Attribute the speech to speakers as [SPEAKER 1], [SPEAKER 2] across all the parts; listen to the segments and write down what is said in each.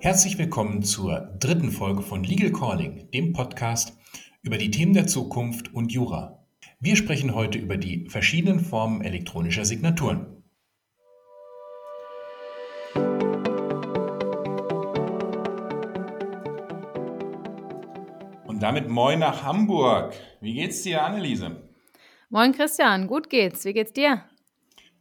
[SPEAKER 1] Herzlich willkommen zur dritten Folge von Legal Calling, dem Podcast über die Themen der Zukunft und Jura. Wir sprechen heute über die verschiedenen Formen elektronischer Signaturen. Und damit moin nach Hamburg. Wie geht's dir, Anneliese?
[SPEAKER 2] Moin Christian, gut geht's. Wie geht's dir?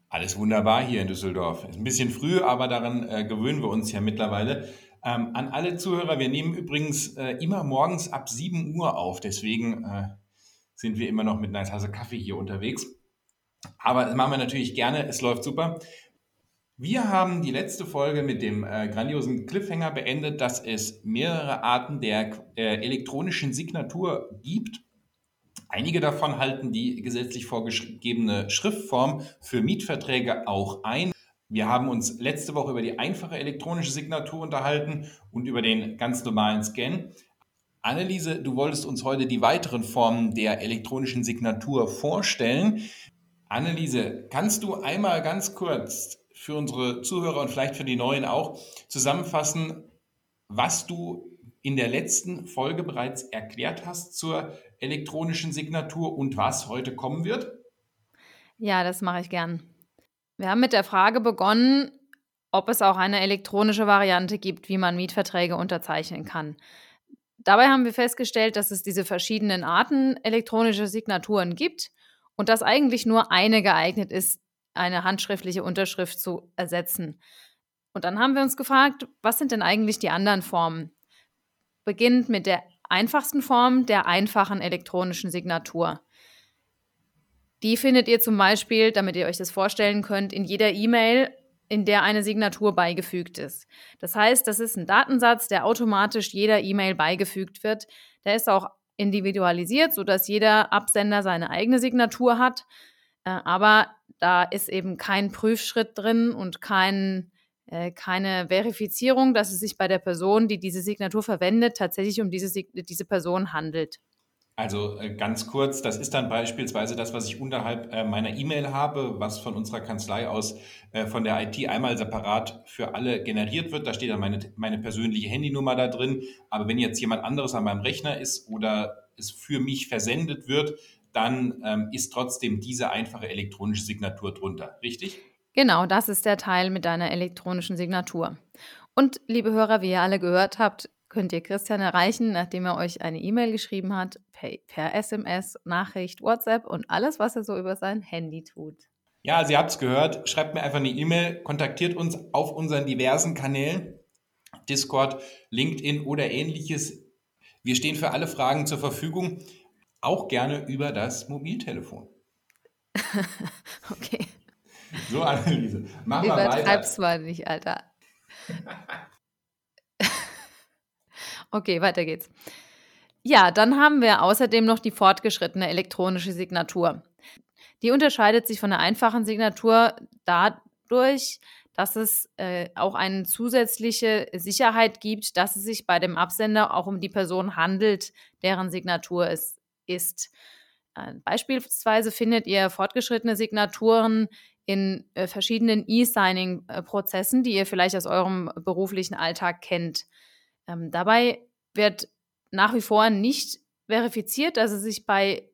[SPEAKER 1] Alles wunderbar hier in Düsseldorf. Ist ein bisschen früh, aber daran äh, gewöhnen wir uns ja mittlerweile. Ähm, an alle Zuhörer, wir nehmen übrigens äh, immer morgens ab 7 Uhr auf, deswegen äh, sind wir immer noch mit einer Tasse Kaffee hier unterwegs. Aber das machen wir natürlich gerne, es läuft super. Wir haben die letzte Folge mit dem äh, grandiosen Cliffhanger beendet, dass es mehrere Arten der äh, elektronischen Signatur gibt. Einige davon halten die gesetzlich vorgegebene Schriftform für Mietverträge auch ein. Wir haben uns letzte Woche über die einfache elektronische Signatur unterhalten und über den ganz normalen Scan. Anneliese, du wolltest uns heute die weiteren Formen der elektronischen Signatur vorstellen. Anneliese, kannst du einmal ganz kurz für unsere Zuhörer und vielleicht für die Neuen auch zusammenfassen, was du in der letzten Folge bereits erklärt hast zur elektronischen Signatur und was heute kommen wird?
[SPEAKER 2] Ja, das mache ich gern. Wir haben mit der Frage begonnen, ob es auch eine elektronische Variante gibt, wie man Mietverträge unterzeichnen kann. Dabei haben wir festgestellt, dass es diese verschiedenen Arten elektronischer Signaturen gibt und dass eigentlich nur eine geeignet ist, eine handschriftliche Unterschrift zu ersetzen. Und dann haben wir uns gefragt, was sind denn eigentlich die anderen Formen? Beginnend mit der einfachsten Form der einfachen elektronischen Signatur. Die findet ihr zum Beispiel, damit ihr euch das vorstellen könnt, in jeder E-Mail, in der eine Signatur beigefügt ist. Das heißt, das ist ein Datensatz, der automatisch jeder E-Mail beigefügt wird. Der ist auch individualisiert, sodass jeder Absender seine eigene Signatur hat. Äh, aber da ist eben kein Prüfschritt drin und kein, äh, keine Verifizierung, dass es sich bei der Person, die diese Signatur verwendet, tatsächlich um diese, diese Person handelt.
[SPEAKER 1] Also äh, ganz kurz, das ist dann beispielsweise das, was ich unterhalb äh, meiner E-Mail habe, was von unserer Kanzlei aus äh, von der IT einmal separat für alle generiert wird. Da steht dann meine, meine persönliche Handynummer da drin. Aber wenn jetzt jemand anderes an meinem Rechner ist oder es für mich versendet wird, dann ähm, ist trotzdem diese einfache elektronische Signatur drunter. Richtig?
[SPEAKER 2] Genau, das ist der Teil mit deiner elektronischen Signatur. Und liebe Hörer, wie ihr alle gehört habt, könnt ihr Christian erreichen, nachdem er euch eine E-Mail geschrieben hat, per, per, SMS, Nachricht, WhatsApp und alles, was er so über sein Handy tut.
[SPEAKER 1] Ja, also ihr habt es gehört, schreibt mir einfach eine E-Mail, kontaktiert uns auf unseren diversen Kanälen, Discord, LinkedIn oder ähnliches. Wir stehen für alle Fragen zur Verfügung, auch gerne über das Mobiltelefon.
[SPEAKER 2] okay.
[SPEAKER 1] So, Anneliese, mach mal weiter.
[SPEAKER 2] Übertreib's mal nicht, Alter. Okay, weiter geht's. Ja, dann haben wir außerdem noch die fortgeschrittene elektronische Signatur. Die unterscheidet sich von der einfachen Signatur dadurch, dass es äh, auch eine zusätzliche Sicherheit gibt, dass es sich bei dem Absender auch um die Person handelt, deren Signatur es ist. Äh, beispielsweise findet ihr fortgeschrittene Signaturen in äh, verschiedenen E-Signing-Prozessen, die ihr vielleicht aus eurem beruflichen Alltag kennt. Ähm, dabei wird nach wie vor nicht verifiziert, dass es sich bei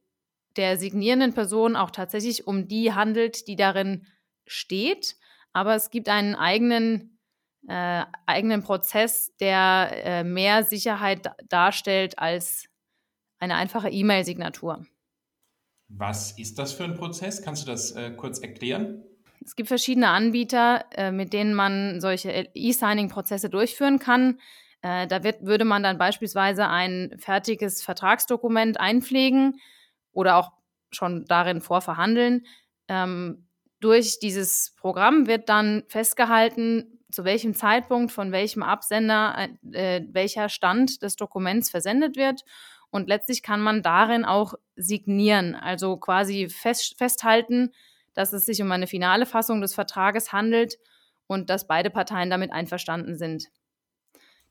[SPEAKER 2] der signierenden Person auch tatsächlich um die handelt, die darin steht. Aber es gibt einen eigenen, äh, eigenen Prozess, der äh, mehr Sicherheit darstellt als eine einfache E-Mail-Signatur.
[SPEAKER 1] Was ist das für ein Prozess? Kannst du das äh, kurz erklären?
[SPEAKER 2] Es gibt verschiedene Anbieter, äh, mit denen man solche E-Signing-Prozesse durchführen kann. Äh, da wird, würde man dann beispielsweise ein fertiges Vertragsdokument einpflegen oder auch schon darin vorverhandeln. Ähm, durch dieses Programm wird dann festgehalten, zu welchem Zeitpunkt von welchem Absender äh, welcher Stand des Dokuments versendet wird. Und letztlich kann man darin auch signieren, also quasi fest, festhalten, dass es sich um eine finale Fassung des Vertrages handelt und dass beide Parteien damit einverstanden sind.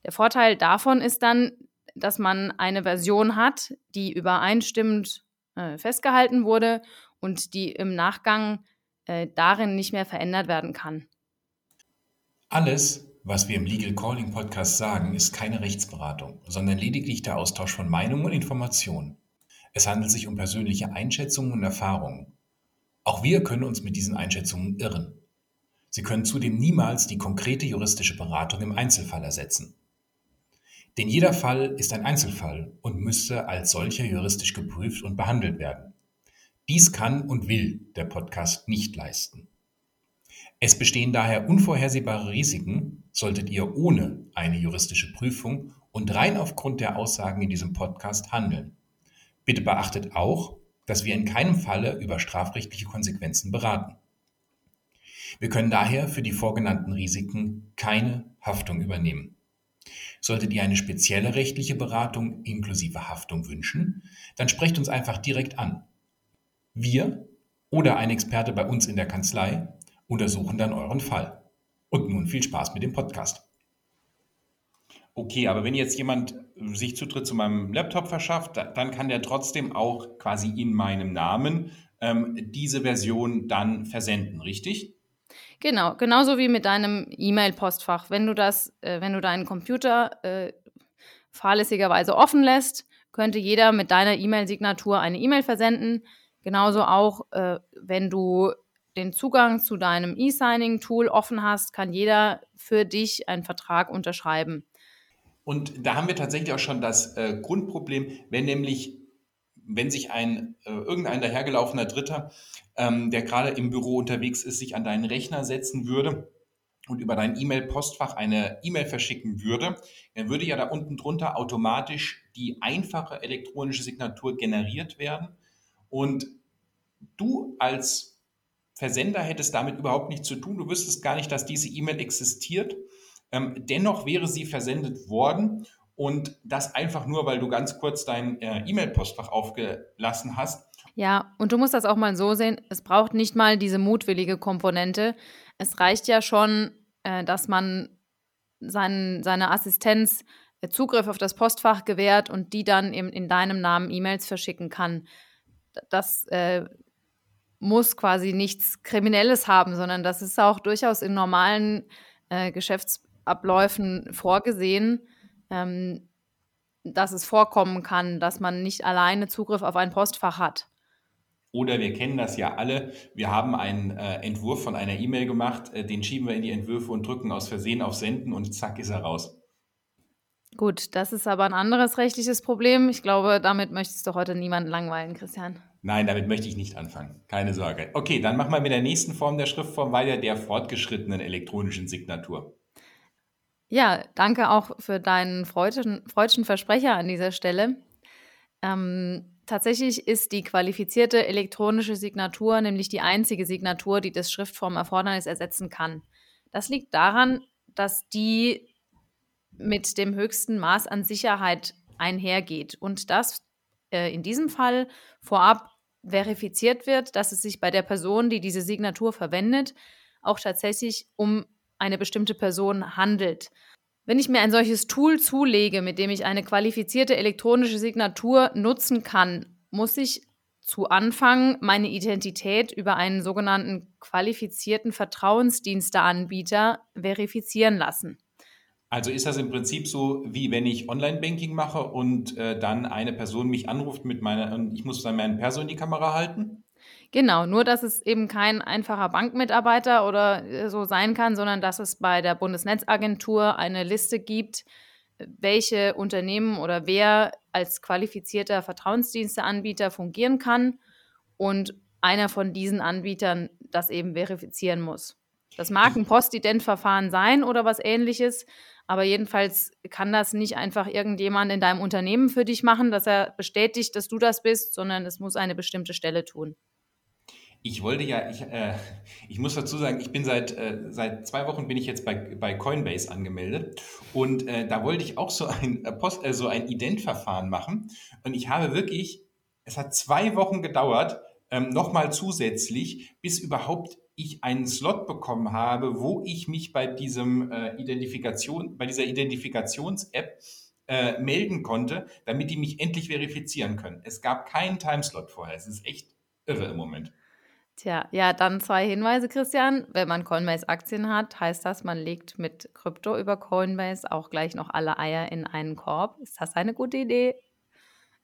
[SPEAKER 2] Der Vorteil davon ist dann, dass man eine Version hat, die übereinstimmend äh, festgehalten wurde und die im Nachgang äh, darin nicht mehr verändert werden kann.
[SPEAKER 1] Alles, Was wir im Legal Calling Podcast sagen, ist keine Rechtsberatung, sondern lediglich der Austausch von Meinungen und Informationen. Es handelt sich um persönliche Einschätzungen und Erfahrungen. Auch wir können uns mit diesen Einschätzungen irren. Sie können zudem niemals die konkrete juristische Beratung im Einzelfall ersetzen. Denn jeder Fall ist ein Einzelfall und müsste als solcher juristisch geprüft und behandelt werden. Dies kann und will der Podcast nicht leisten. Es bestehen daher unvorhersehbare Risiken, solltet ihr ohne eine juristische Prüfung und rein aufgrund der Aussagen in diesem Podcast handeln. Bitte beachtet auch, dass wir in keinem Falle über strafrechtliche Konsequenzen beraten. Wir können daher für die vorgenannten Risiken keine Haftung übernehmen. Solltet ihr eine spezielle rechtliche Beratung inklusive Haftung wünschen, dann sprecht uns einfach direkt an. Wir oder ein Experte bei uns in der Kanzlei untersuchen dann euren Fall. Und nun viel Spaß mit dem Podcast. Okay, aber wenn jetzt jemand sich Zutritt zu meinem Laptop verschafft, dann kann der trotzdem auch quasi in meinem Namen ähm, diese Version dann versenden, richtig?
[SPEAKER 2] Genau, genauso wie mit deinem E-Mail-Postfach. Wenn du das, äh, wenn du deinen Computer äh, fahrlässigerweise offen lässt, könnte jeder mit deiner E-Mail-Signatur eine E-Mail versenden. Genauso auch, äh, wenn du den Zugang zu deinem E-Signing-Tool offen hast, kann jeder für dich einen Vertrag unterschreiben.
[SPEAKER 1] Und da haben wir tatsächlich auch schon das äh, Grundproblem, wenn nämlich, wenn sich ein äh, irgendein dahergelaufener Dritter, ähm, der gerade im Büro unterwegs ist, sich an deinen Rechner setzen würde und über dein E-Mail-Postfach eine E-Mail verschicken würde, dann würde ja da unten drunter automatisch die einfache elektronische Signatur generiert werden. Und du als Versender hätte es damit überhaupt nichts zu tun. Du wüsstest gar nicht, dass diese E-Mail existiert. Ähm, dennoch wäre sie versendet worden und das einfach nur, weil du ganz kurz dein äh, E-Mail-Postfach aufgelassen hast.
[SPEAKER 2] Ja, und du musst das auch mal so sehen, es braucht nicht mal diese mutwillige Komponente. Es reicht ja schon, äh, dass man sein, seine Assistenz äh, Zugriff auf das Postfach gewährt und die dann eben in deinem Namen E-Mails verschicken kann. Das äh, muss quasi nichts Kriminelles haben, sondern das ist auch durchaus in normalen äh, Geschäftsabläufen vorgesehen, ähm, dass es vorkommen kann, dass man nicht alleine Zugriff auf ein Postfach hat.
[SPEAKER 1] Oder wir kennen das ja alle. Wir haben einen äh, Entwurf von einer E-Mail gemacht, äh, den schieben wir in die Entwürfe und drücken aus Versehen auf Senden und zack ist er raus.
[SPEAKER 2] Gut, das ist aber ein anderes rechtliches Problem. Ich glaube, damit möchtest du heute niemanden langweilen, Christian.
[SPEAKER 1] Nein, damit möchte ich nicht anfangen. Keine Sorge. Okay, dann machen wir mit der nächsten Form der Schriftform weiter, der fortgeschrittenen elektronischen Signatur.
[SPEAKER 2] Ja, danke auch für deinen freudschen, freudschen Versprecher an dieser Stelle. Ähm, tatsächlich ist die qualifizierte elektronische Signatur nämlich die einzige Signatur, die das Schriftformerfordernis ersetzen kann. Das liegt daran, dass die mit dem höchsten Maß an Sicherheit einhergeht und das äh, in diesem Fall vorab verifiziert wird, dass es sich bei der Person, die diese Signatur verwendet, auch tatsächlich um eine bestimmte Person handelt. Wenn ich mir ein solches Tool zulege, mit dem ich eine qualifizierte elektronische Signatur nutzen kann, muss ich zu Anfang meine Identität über einen sogenannten qualifizierten Vertrauensdiensteanbieter verifizieren lassen.
[SPEAKER 1] Also ist das im Prinzip so, wie wenn ich Online-Banking mache und äh, dann eine Person mich anruft mit meiner, und ich muss dann meinen Perso in die Kamera halten?
[SPEAKER 2] Genau, nur dass es eben kein einfacher Bankmitarbeiter oder äh, so sein kann, sondern dass es bei der Bundesnetzagentur eine Liste gibt, welche Unternehmen oder wer als qualifizierter Vertrauensdiensteanbieter fungieren kann und einer von diesen Anbietern das eben verifizieren muss. Das mag ein Postident-Verfahren sein oder was ähnliches, aber jedenfalls kann das nicht einfach irgendjemand in deinem Unternehmen für dich machen, dass er bestätigt, dass du das bist, sondern es muss eine bestimmte Stelle tun.
[SPEAKER 1] Ich wollte ja, ich, äh, ich muss dazu sagen, ich bin seit, äh, seit zwei Wochen bin ich jetzt bei, bei Coinbase angemeldet und äh, da wollte ich auch so ein, äh, Post, äh, so ein Ident-Verfahren machen und ich habe wirklich, es hat zwei Wochen gedauert, ähm, nochmal zusätzlich, bis überhaupt ich einen Slot bekommen habe, wo ich mich bei diesem äh, Identifikation, bei dieser Identifikations-App melden konnte, damit die mich endlich verifizieren können. Es gab keinen Timeslot vorher. Es ist echt irre im Moment.
[SPEAKER 2] Tja, ja, dann zwei Hinweise, Christian. Wenn man Coinbase-Aktien hat, heißt das, man legt mit Krypto über Coinbase auch gleich noch alle Eier in einen Korb. Ist das eine gute Idee?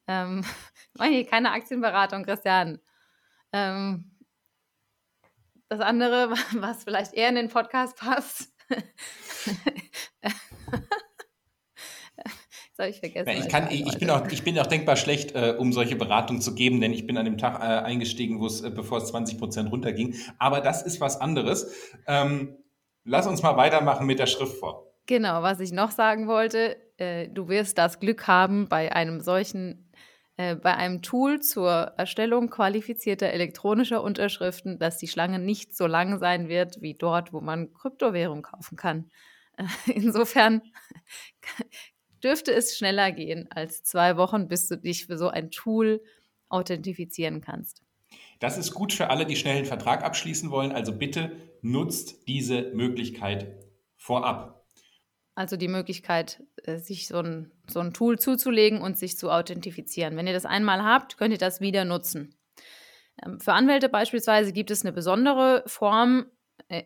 [SPEAKER 2] Ähm, keine Aktienberatung, Christian. Ähm, das andere, was vielleicht eher in den Podcast passt.
[SPEAKER 1] Das ich vergessen. Ich, kann, ich, ich, bin auch, ich bin auch denkbar schlecht, äh, um solche Beratungen zu geben, denn ich bin an dem Tag äh, eingestiegen, wo es, äh, bevor es 20 Prozent runterging. Aber das ist was anderes. Ähm, lass uns mal weitermachen mit der Schriftform.
[SPEAKER 2] Genau, was ich noch sagen wollte, äh, du wirst das Glück haben, bei einem solchen, äh, bei einem Tool zur Erstellung qualifizierter elektronischer Unterschriften, dass die Schlange nicht so lang sein wird wie dort, wo man Kryptowährung kaufen kann. Äh, insofern dürfte es schneller gehen als zwei Wochen, bis du dich für so ein Tool authentifizieren kannst.
[SPEAKER 1] Das ist gut für alle, die schnell einen Vertrag abschließen wollen. Also bitte nutzt diese Möglichkeit vorab.
[SPEAKER 2] Also die Möglichkeit, äh, sich so ein, so ein Tool zuzulegen und sich zu authentifizieren. Wenn ihr das einmal habt, könnt ihr das wieder nutzen. Ähm, für Anwälte beispielsweise gibt es eine besondere Form,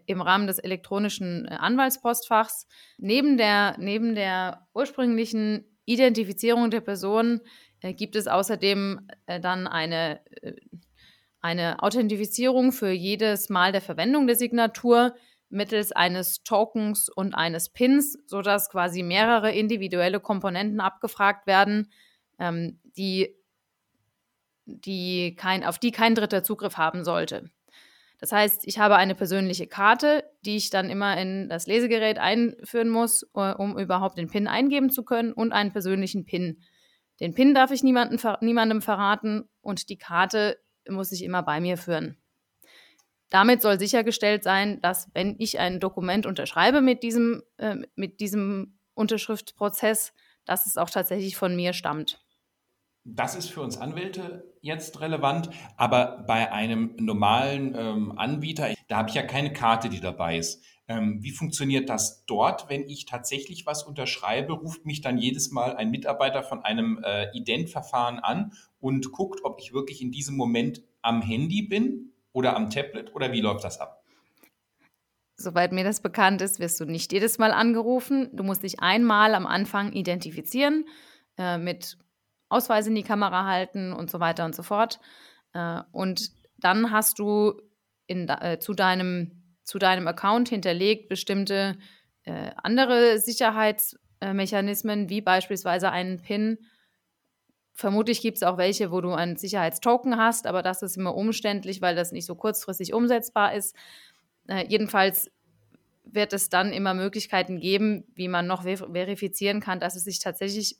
[SPEAKER 2] im Rahmen des elektronischen äh, Anwaltspostfachs. Neben der, neben der ursprünglichen Identifizierung der Person äh, gibt es außerdem äh, dann eine, äh, eine Authentifizierung für jedes Mal der Verwendung der Signatur mittels eines Tokens und eines Pins, sodass quasi mehrere individuelle Komponenten abgefragt werden, ähm, die, die kein, auf die kein dritter Zugriff haben sollte. Das heißt, ich habe eine persönliche Karte, die ich dann immer in das Lesegerät einführen muss, äh, um überhaupt den PIN eingeben zu können und einen persönlichen PIN. Den PIN darf ich niemandem, niemandem verraten und die Karte muss ich immer bei mir führen. Damit soll sichergestellt sein, dass wenn ich ein Dokument unterschreibe mit diesem, äh, mit diesem Unterschriftsprozess, dass es auch tatsächlich von mir stammt.
[SPEAKER 1] Das ist für uns Anwälte jetzt relevant, aber bei einem normalen ähm, Anbieter, da habe ich ja keine Karte, die dabei ist. Ähm, wie funktioniert das dort, wenn ich tatsächlich was unterschreibe? Ruft mich dann jedes Mal ein Mitarbeiter von einem äh, Identverfahren an und guckt, ob ich wirklich in diesem Moment am Handy bin oder am Tablet oder wie läuft das ab?
[SPEAKER 2] Soweit mir das bekannt ist, wirst du nicht jedes Mal angerufen. Du musst dich einmal am Anfang identifizieren äh, mit Ausweis in die Kamera halten und so weiter und so fort. Äh, und dann hast du in, äh, zu, deinem, zu deinem Account hinterlegt bestimmte äh, andere Sicherheitsmechanismen, wie beispielsweise einen PIN. Vermutlich gibt es auch welche, wo du einen Sicherheitstoken hast, aber das ist immer umständlich, weil das nicht so kurzfristig umsetzbar ist. Äh, jedenfalls wird es dann immer Möglichkeiten geben, wie man noch ver verifizieren kann, dass es sich tatsächlich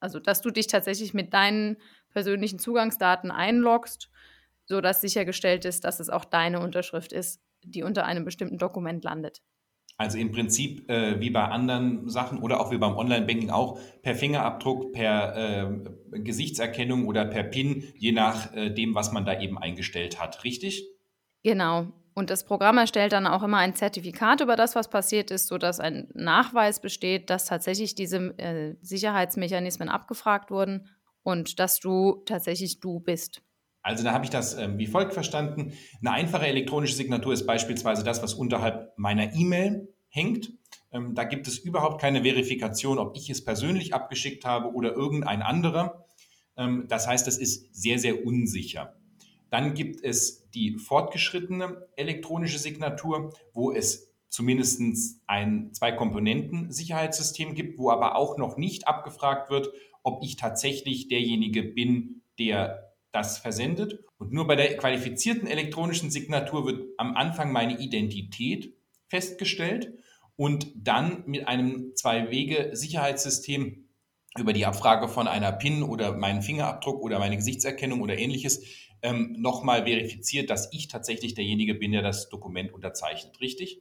[SPEAKER 2] also, dass du dich tatsächlich mit deinen persönlichen Zugangsdaten einloggst, sodass sichergestellt ist, dass es auch deine Unterschrift ist, die unter einem bestimmten Dokument landet.
[SPEAKER 1] Also im Prinzip äh, wie bei anderen Sachen oder auch wie beim Online-Banking auch per Fingerabdruck, per äh, Gesichtserkennung oder per PIN, je nach äh, dem, was man da eben eingestellt hat. Richtig?
[SPEAKER 2] Genau. Und das Programm erstellt dann auch immer ein Zertifikat über das, was passiert ist, sodass ein Nachweis besteht, dass tatsächlich diese äh, Sicherheitsmechanismen abgefragt wurden und dass du tatsächlich du bist.
[SPEAKER 1] Also da habe ich das ähm, wie folgt verstanden. Eine einfache elektronische Signatur ist beispielsweise das, was unterhalb meiner E-Mail hängt. Ähm, da gibt es überhaupt keine Verifikation, ob ich es persönlich abgeschickt habe oder irgendein anderer. Ähm, das heißt, das ist sehr, sehr unsicher. Dann gibt es die fortgeschrittene elektronische Signatur, wo es zumindest ein Zwei-Komponenten-Sicherheitssystem gibt, wo aber auch noch nicht abgefragt wird, ob ich tatsächlich derjenige bin, der das versendet. Und nur bei der qualifizierten elektronischen Signatur wird am Anfang meine Identität festgestellt und dann mit einem Zwei-Wege-Sicherheitssystem über die Abfrage von einer PIN oder meinen Fingerabdruck oder meine Gesichtserkennung oder ähnliches ähm, nochmal verifiziert, dass ich tatsächlich derjenige bin, der das Dokument unterzeichnet. Richtig?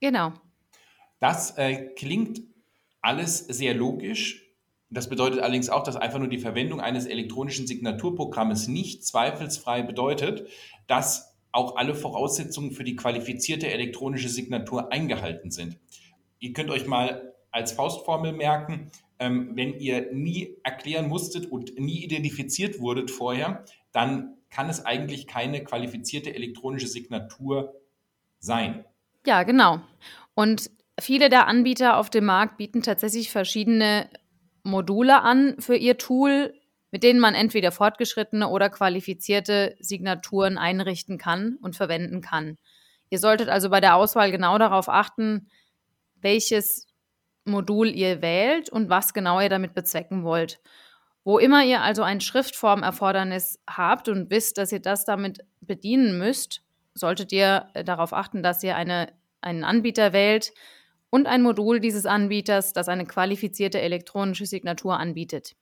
[SPEAKER 2] Genau.
[SPEAKER 1] Das äh, klingt alles sehr logisch. Das bedeutet allerdings auch, dass einfach nur die Verwendung eines elektronischen Signaturprogrammes nicht zweifelsfrei bedeutet, dass auch alle Voraussetzungen für die qualifizierte elektronische Signatur eingehalten sind. Ihr könnt euch mal als Faustformel merken, ähm, wenn ihr nie erklären musstet und nie identifiziert wurdet vorher, dann kann es eigentlich keine qualifizierte elektronische Signatur sein.
[SPEAKER 2] Ja, genau. Und viele der Anbieter auf dem Markt bieten tatsächlich verschiedene Module an für ihr Tool, mit denen man entweder fortgeschrittene oder qualifizierte Signaturen einrichten kann und verwenden kann. Ihr solltet also bei der Auswahl genau darauf achten, welches Modul ihr wählt und was genau ihr damit bezwecken wollt. Wo immer ihr also ein Schriftformerfordernis habt und wisst, dass ihr das damit bedienen müsst, solltet ihr äh, darauf achten, dass ihr eine, einen Anbieter wählt und ein Modul dieses Anbieters, das eine qualifizierte elektronische Signatur anbietet.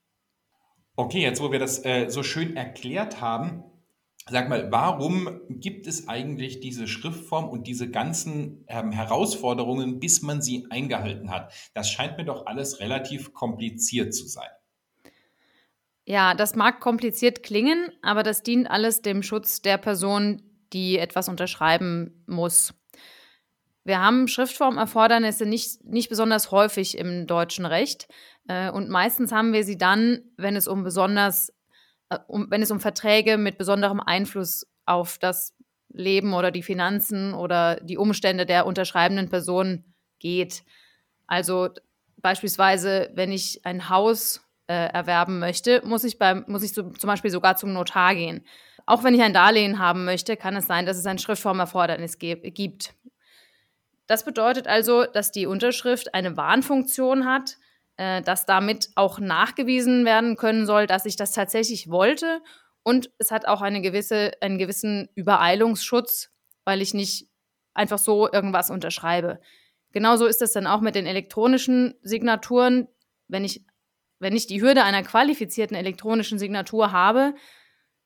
[SPEAKER 1] Okay, jetzt wo wir das äh, so schön erklärt haben, sag mal, warum gibt es eigentlich diese Schriftform und diese ganzen ähm, Herausforderungen, bis man sie eingehalten hat? Das scheint mir doch alles relativ kompliziert zu sein.
[SPEAKER 2] Ja, das mag kompliziert klingen, aber das dient alles dem Schutz der Person, die etwas unterschreiben muss. Wir haben Schriftformerfordernisse nicht, nicht besonders häufig im deutschen Recht äh, und meistens haben wir sie dann, wenn es um besonders, äh, um, wenn es um Verträge mit besonderem Einfluss auf das Leben oder die Finanzen oder die Umstände der unterschreibenden Person geht. Also beispielsweise, wenn ich ein Haus äh, erwerben möchte, muss ich, beim, muss ich so, zum Beispiel sogar zum Notar gehen. Auch wenn ich ein Darlehen haben möchte, kann es sein, dass es ein Schriftformerfordernis gibt. Das bedeutet also, dass die Unterschrift eine Warnfunktion hat, äh, dass damit auch nachgewiesen werden können soll, dass ich das tatsächlich wollte. Und es hat auch eine gewisse, einen gewissen Übereilungsschutz, weil ich nicht einfach so irgendwas unterschreibe. Genauso ist es dann auch mit den elektronischen Signaturen. Wenn ich, wenn ich die Hürde einer qualifizierten elektronischen Signatur habe,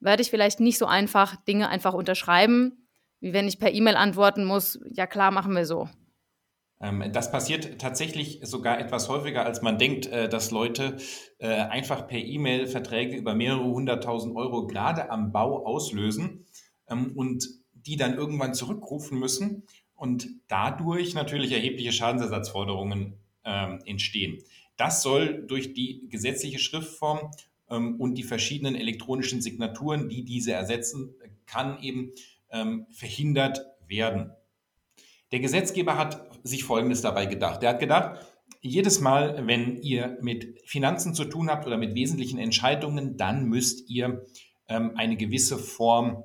[SPEAKER 2] werde ich vielleicht nicht so einfach Dinge einfach unterschreiben, wie wenn ich per E-Mail antworten muss, ja klar, machen wir so.
[SPEAKER 1] Ähm, das passiert tatsächlich sogar etwas häufiger, als man denkt, äh, dass Leute äh, einfach per E-Mail Verträge über mehrere hunderttausend Euro gerade am Bau auslösen ähm, und die dann irgendwann zurückrufen müssen und dadurch natürlich erhebliche Schadensersatzforderungen ähm, entstehen. Das soll durch die gesetzliche Schriftform ähm, und die verschiedenen elektronischen Signaturen, die diese ersetzen kann, eben ähm, verhindert werden. Der Gesetzgeber hat sich Folgendes dabei gedacht. Er hat gedacht, jedes Mal, wenn ihr mit Finanzen zu tun habt oder mit wesentlichen Entscheidungen, dann müsst ihr ähm, eine gewisse Form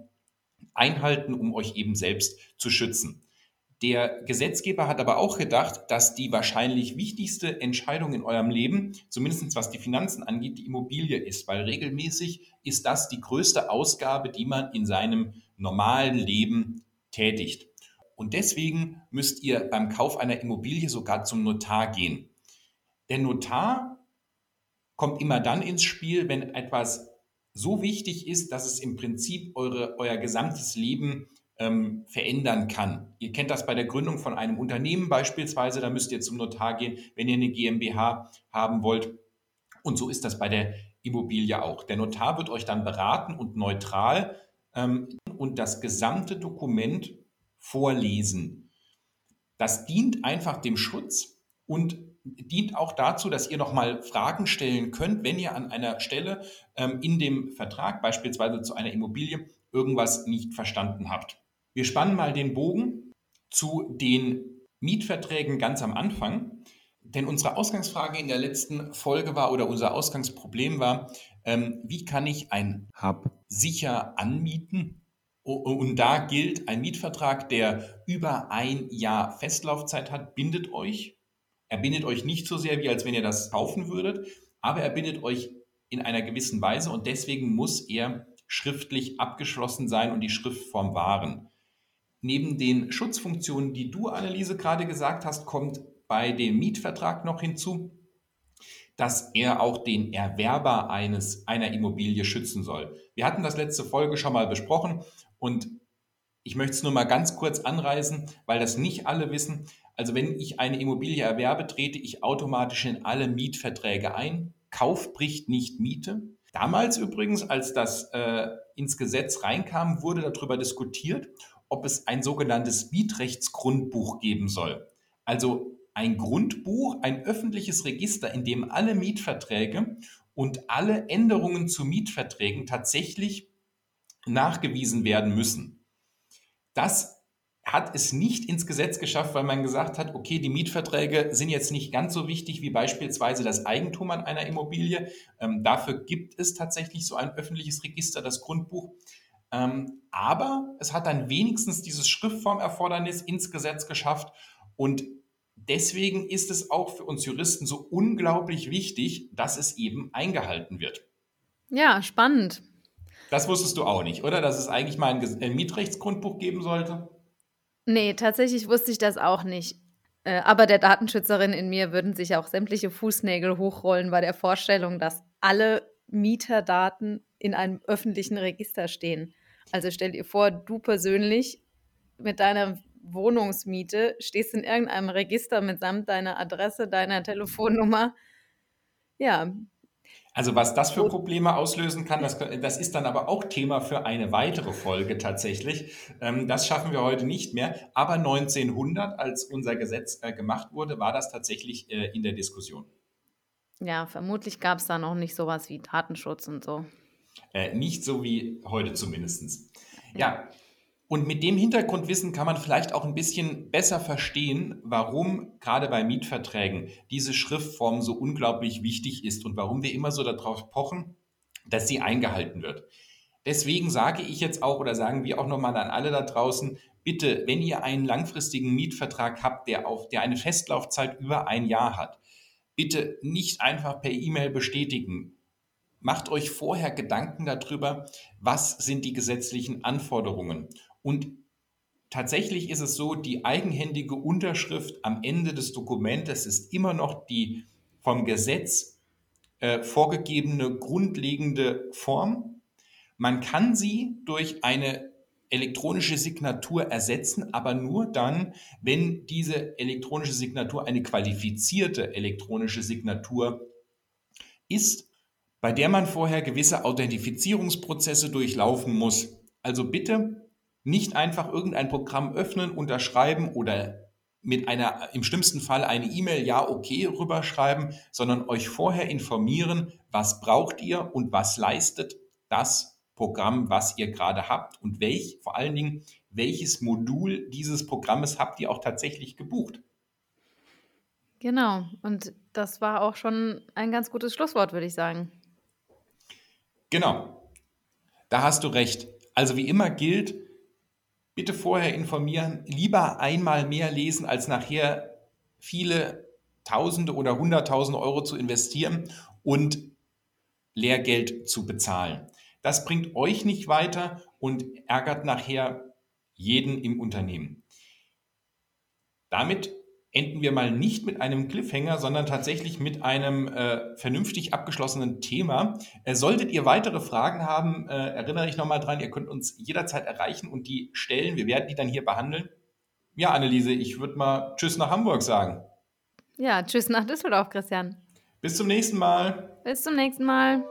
[SPEAKER 1] einhalten, um euch eben selbst zu schützen. Der Gesetzgeber hat aber auch gedacht, dass die wahrscheinlich wichtigste Entscheidung in eurem Leben, zumindest was die Finanzen angeht, die Immobilie ist, weil regelmäßig ist das die größte Ausgabe, die man in seinem normalen Leben tätigt. Und deswegen müsst ihr beim Kauf einer Immobilie sogar zum Notar gehen. Der Notar kommt immer dann ins Spiel, wenn etwas so wichtig ist, dass es im Prinzip eure, euer gesamtes Leben ähm, verändern kann. Ihr kennt das bei der Gründung von einem Unternehmen beispielsweise, da müsst ihr zum Notar gehen, wenn ihr eine GmbH haben wollt. Und so ist das bei der Immobilie auch. Der Notar wird euch dann beraten und neutral ähm, und das gesamte Dokument vorlesen. Das dient einfach dem Schutz und dient auch dazu, dass ihr nochmal Fragen stellen könnt, wenn ihr an einer Stelle ähm, in dem Vertrag, beispielsweise zu einer Immobilie, irgendwas nicht verstanden habt. Wir spannen mal den Bogen zu den Mietverträgen ganz am Anfang. Denn unsere Ausgangsfrage in der letzten Folge war oder unser Ausgangsproblem war, ähm, wie kann ich ein Hub sicher anmieten? Und da gilt, ein Mietvertrag, der über ein Jahr Festlaufzeit hat, bindet euch. Er bindet euch nicht so sehr, wie als wenn ihr das kaufen würdet, aber er bindet euch in einer gewissen Weise und deswegen muss er schriftlich abgeschlossen sein und die Schriftform wahren. Neben den Schutzfunktionen, die du, Anneliese, gerade gesagt hast, kommt bei dem Mietvertrag noch hinzu, dass er auch den Erwerber eines, einer Immobilie schützen soll. Wir hatten das letzte Folge schon mal besprochen und ich möchte es nur mal ganz kurz anreißen, weil das nicht alle wissen. Also wenn ich eine Immobilie erwerbe, trete ich automatisch in alle Mietverträge ein. Kauf bricht nicht Miete. Damals übrigens, als das äh, ins Gesetz reinkam, wurde darüber diskutiert ob es ein sogenanntes Mietrechtsgrundbuch geben soll. Also ein Grundbuch, ein öffentliches Register, in dem alle Mietverträge und alle Änderungen zu Mietverträgen tatsächlich nachgewiesen werden müssen. Das hat es nicht ins Gesetz geschafft, weil man gesagt hat, okay, die Mietverträge sind jetzt nicht ganz so wichtig wie beispielsweise das Eigentum an einer Immobilie. Ähm, dafür gibt es tatsächlich so ein öffentliches Register, das Grundbuch. Ähm, aber es hat dann wenigstens dieses Schriftformerfordernis ins Gesetz geschafft und deswegen ist es auch für uns Juristen so unglaublich wichtig, dass es eben eingehalten wird.
[SPEAKER 2] Ja, spannend.
[SPEAKER 1] Das wusstest du auch nicht, oder? Dass es eigentlich mal ein, Mietrechtsgrundbuch geben sollte?
[SPEAKER 2] Nee, tatsächlich wusste ich das auch nicht. Äh, aber der Datenschützerin in mir würden sich auch sämtliche Fußnägel hochrollen bei der Vorstellung, dass alle Mieterdaten in einem öffentlichen Register stehen. Also stell dir vor, du persönlich mit deiner Wohnungsmiete stehst in irgendeinem Register mitsamt deiner Adresse, deiner Telefonnummer. Ja,
[SPEAKER 1] also was das für Probleme auslösen kann, das, das ist dann aber auch Thema für eine weitere Folge tatsächlich. Ähm, das schaffen wir heute nicht mehr. Aber 1900, als unser Gesetz äh, gemacht wurde, war das tatsächlich äh, in der Diskussion.
[SPEAKER 2] Ja, vermutlich gab es da noch nicht sowas wie Datenschutz und so.
[SPEAKER 1] Äh, nicht so wie heute zumindest. Ja, und mit dem Hintergrundwissen kann man vielleicht auch ein bisschen besser verstehen, warum gerade bei Mietverträgen diese Schriftform so unglaublich wichtig ist und warum wir immer so darauf pochen, dass sie eingehalten wird. Deswegen sage ich jetzt auch oder sagen wir auch nochmal an alle da draußen, bitte, wenn ihr einen langfristigen Mietvertrag habt, der, auf, der eine Festlaufzeit über ein Jahr hat, bitte nicht einfach per E-Mail bestätigen. Macht euch vorher Gedanken darüber, was sind die gesetzlichen Anforderungen und tatsächlich ist es so, die eigenhändige Unterschrift am Ende des Dokumentes ist immer noch die vom Gesetz äh, vorgegebene grundlegende Form. Man kann sie durch eine elektronische Signatur ersetzen, aber nur dann, wenn diese elektronische Signatur eine qualifizierte elektronische Signatur ist, bei der man vorher gewisse Authentifizierungsprozesse durchlaufen muss. Also bitte nicht einfach irgendein Programm öffnen, unterschreiben oder mit einer, im schlimmsten Fall eine E-Mail, ja, okay, rüberschreiben, sondern euch vorher informieren, was braucht ihr und was leistet das Programm, was ihr gerade habt und welch, vor allen Dingen, welches Modul dieses Programmes habt ihr auch tatsächlich gebucht.
[SPEAKER 2] Genau, und das war auch schon ein ganz gutes Schlusswort, würde ich sagen.
[SPEAKER 1] Genau, da hast du recht. Also wie immer gilt, bitte vorher informieren, lieber einmal mehr lesen, als nachher viele Tausende oder Hunderttausende Euro zu investieren und Lehrgeld zu bezahlen. Das bringt euch nicht weiter und ärgert nachher jeden im Unternehmen. Damit enden wir mal nicht mit einem Cliffhanger, sondern tatsächlich mit einem äh, vernünftig abgeschlossenen Thema. Äh, solltet ihr weitere Fragen haben, äh, erinnere ich nochmal dran, ihr könnt uns jederzeit erreichen und die stellen. Wir werden die dann hier behandeln. Ja, Anneliese, ich würde mal Tschüss nach Hamburg sagen.
[SPEAKER 2] Ja, Tschüss nach Düsseldorf, Christian.
[SPEAKER 1] Bis zum nächsten Mal.
[SPEAKER 2] Bis zum nächsten Mal.